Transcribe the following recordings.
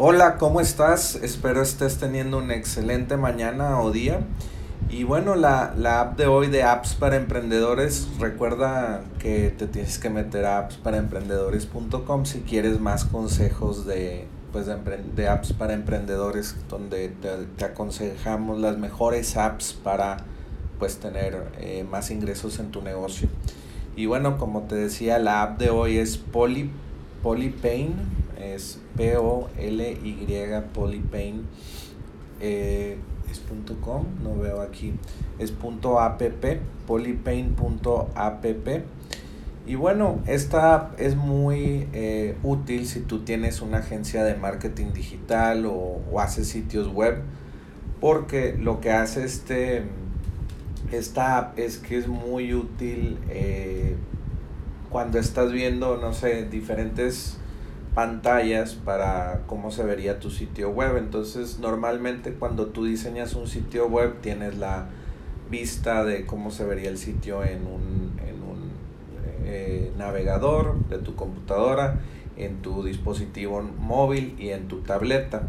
Hola, ¿cómo estás? Espero estés teniendo una excelente mañana o día. Y bueno, la, app de hoy de apps para emprendedores, recuerda que te tienes que meter a appsparaemprendedores.com si quieres más consejos de, pues de, apps para emprendedores, donde te, aconsejamos las mejores apps para pues tener eh, más ingresos en tu negocio. Y bueno, como te decía, la app de hoy es Poly, Polypain, es P-O-L-Y Polypain. Eh, es .com, no veo aquí, es .app, polypain.app. Y bueno, esta es muy eh, útil si tú tienes una agencia de marketing digital o, haces sitios web, porque lo que hace este, esta app es que es muy útil eh, cuando estás viendo, no sé, diferentes pantallas para cómo se vería tu sitio web. Entonces, normalmente cuando tú diseñas un sitio web tienes la vista de cómo se vería el sitio en un, en un eh, navegador de tu computadora, en tu dispositivo móvil y en tu tableta.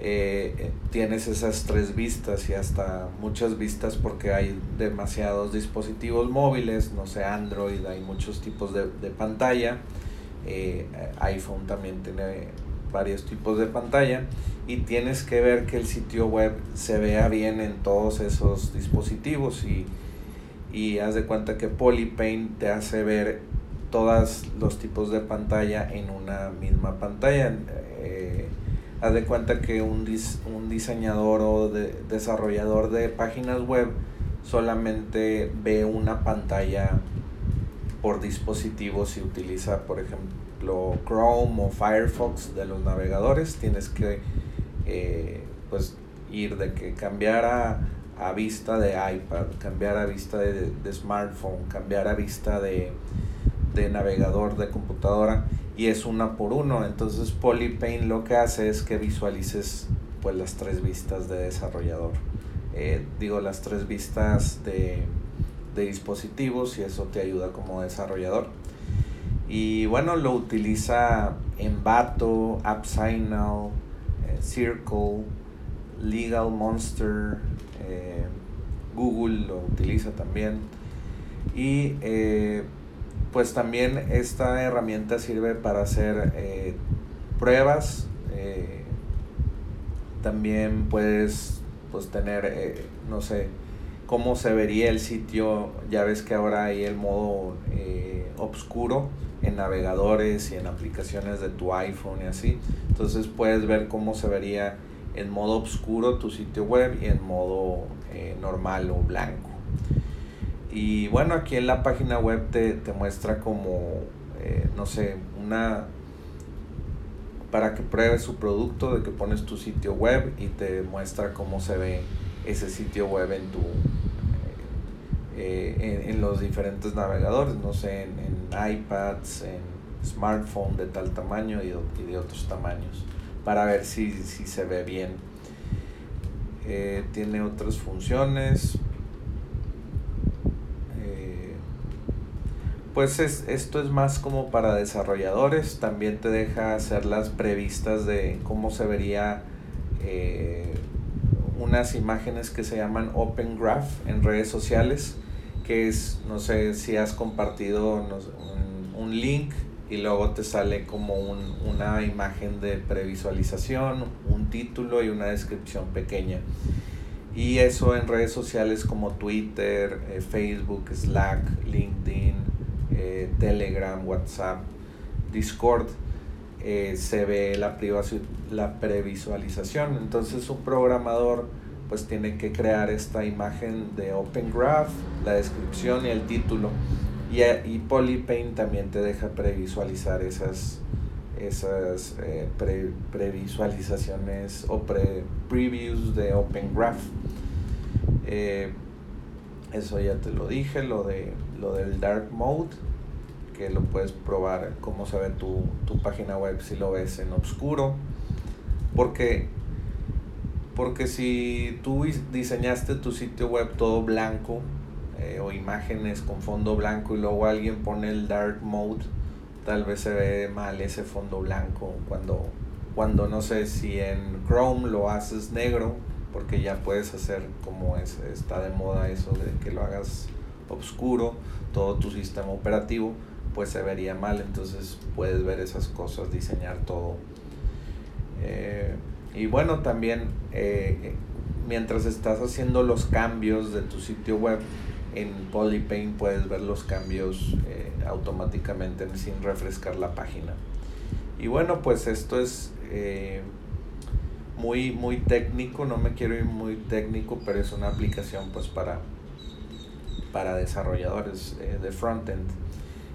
Eh, tienes esas tres vistas y hasta muchas vistas porque hay demasiados dispositivos móviles, no sé, Android, hay muchos tipos de, de pantalla eh, iPhone también tiene varios tipos de pantalla y tienes que ver que el sitio web se vea bien en todos esos dispositivos y, y haz de cuenta que Polypaint te hace ver todos los tipos de pantalla en una misma pantalla. Eh, haz de cuenta que un, un diseñador o de, desarrollador de páginas web solamente ve una pantalla por dispositivo si utiliza por ejemplo Chrome o Firefox de los navegadores tienes que eh, pues ir de que cambiar a, vista de iPad cambiar a vista de, smartphone cambiar a vista de, navegador de computadora y es una por uno. Entonces Polypaint lo que hace es que visualices pues las tres vistas de desarrollador. Eh, digo las tres vistas de de dispositivos y eso te ayuda como desarrollador. Y bueno, lo utiliza Envato, AppSignal, eh, Circle, Legal Monster, eh, Google lo utiliza también. Y eh, pues también esta herramienta sirve para hacer pruebas. también puedes pues tener, no sé, cómo se vería el sitio. Ya ves que ahora hay el modo eh, oscuro en navegadores y en aplicaciones de tu iPhone y así. Entonces puedes ver cómo se vería en modo oscuro tu sitio web y en modo eh, normal o blanco. Y bueno, aquí en la página web te, muestra como, eh, no sé, una para que pruebes su producto, de que pones tu sitio web y te muestra cómo se ve ese sitio web en tu eh, en, los diferentes navegadores, no sé, en, iPads, en smartphone de tal tamaño y, de otros tamaños, para ver si, se ve bien. Eh, tiene otras funciones. Eh, pues esto es más como para desarrolladores. También te deja hacer las previstas de cómo se vería unas imágenes que se llaman Open Graph en redes sociales que es, no sé si has compartido un, link y luego te sale como una imagen de previsualización, un título y una descripción pequeña. Y eso en redes sociales como Twitter, eh, Facebook, Slack, LinkedIn, eh, Telegram, WhatsApp, Discord, eh, se ve la, la previsualización. Entonces un programador pues tiene que crear esta imagen de Open Graph, la descripción y el título. Y, y Polypaint también te deja previsualizar esas, esas eh, previsualizaciones o pre previews de Open Graph. Eh, eso ya te lo dije, lo, de, lo del Dark Mode, que lo puedes probar cómo se ve tu, tu página web si lo ves en oscuro. Porque porque si tú diseñaste tu sitio web todo blanco eh, o imágenes con fondo blanco y luego alguien pone el dark mode, tal vez se ve mal ese fondo blanco cuando cuando no sé si en Chrome lo haces negro, porque ya puedes hacer como es, está de moda eso de que lo hagas oscuro, todo tu sistema operativo, pues se vería mal. Entonces puedes ver esas cosas, diseñar todo. Eh, y bueno, también eh, mientras estás haciendo los cambios de tu sitio web, en Polypaint puedes ver los cambios eh, automáticamente sin refrescar la página. Y bueno, pues esto es muy, muy técnico, no me quiero ir muy técnico, pero es una aplicación pues para, para desarrolladores de frontend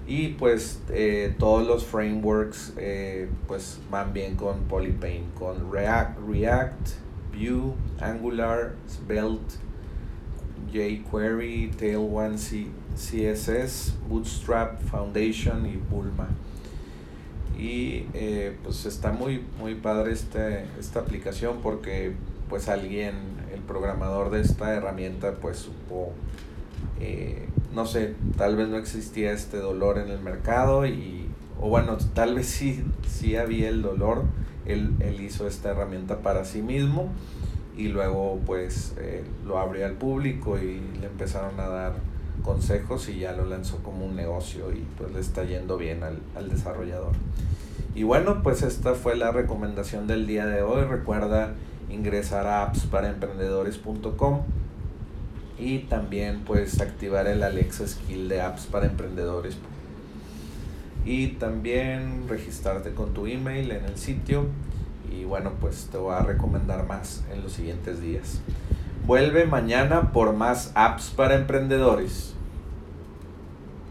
y pues eh, todos los frameworks eh, pues van bien con Polypaint, con React, React, Vue, Angular, Svelte, jQuery, Tailwind, CSS, Bootstrap, Foundation y Bulma. Y eh, pues está muy, muy padre este, esta aplicación porque pues alguien, el programador de esta herramienta pues supo no sé, tal vez no existía este dolor en el mercado y, o bueno, tal vez sí, sí había el dolor, él, él hizo esta herramienta para sí mismo y luego pues eh, lo abrió al público y le empezaron a dar consejos y ya lo lanzó como un negocio y pues le está yendo bien al, al desarrollador. Y bueno, pues esta fue la recomendación del día de hoy. Recuerda ingresar a appsparaemprendedores.com y también puedes activar el Alexa Skill de apps para emprendedores. Y también registrarte con tu email en el sitio. Y bueno pues te voy a recomendar más en los siguientes días. Vuelve mañana por más apps para emprendedores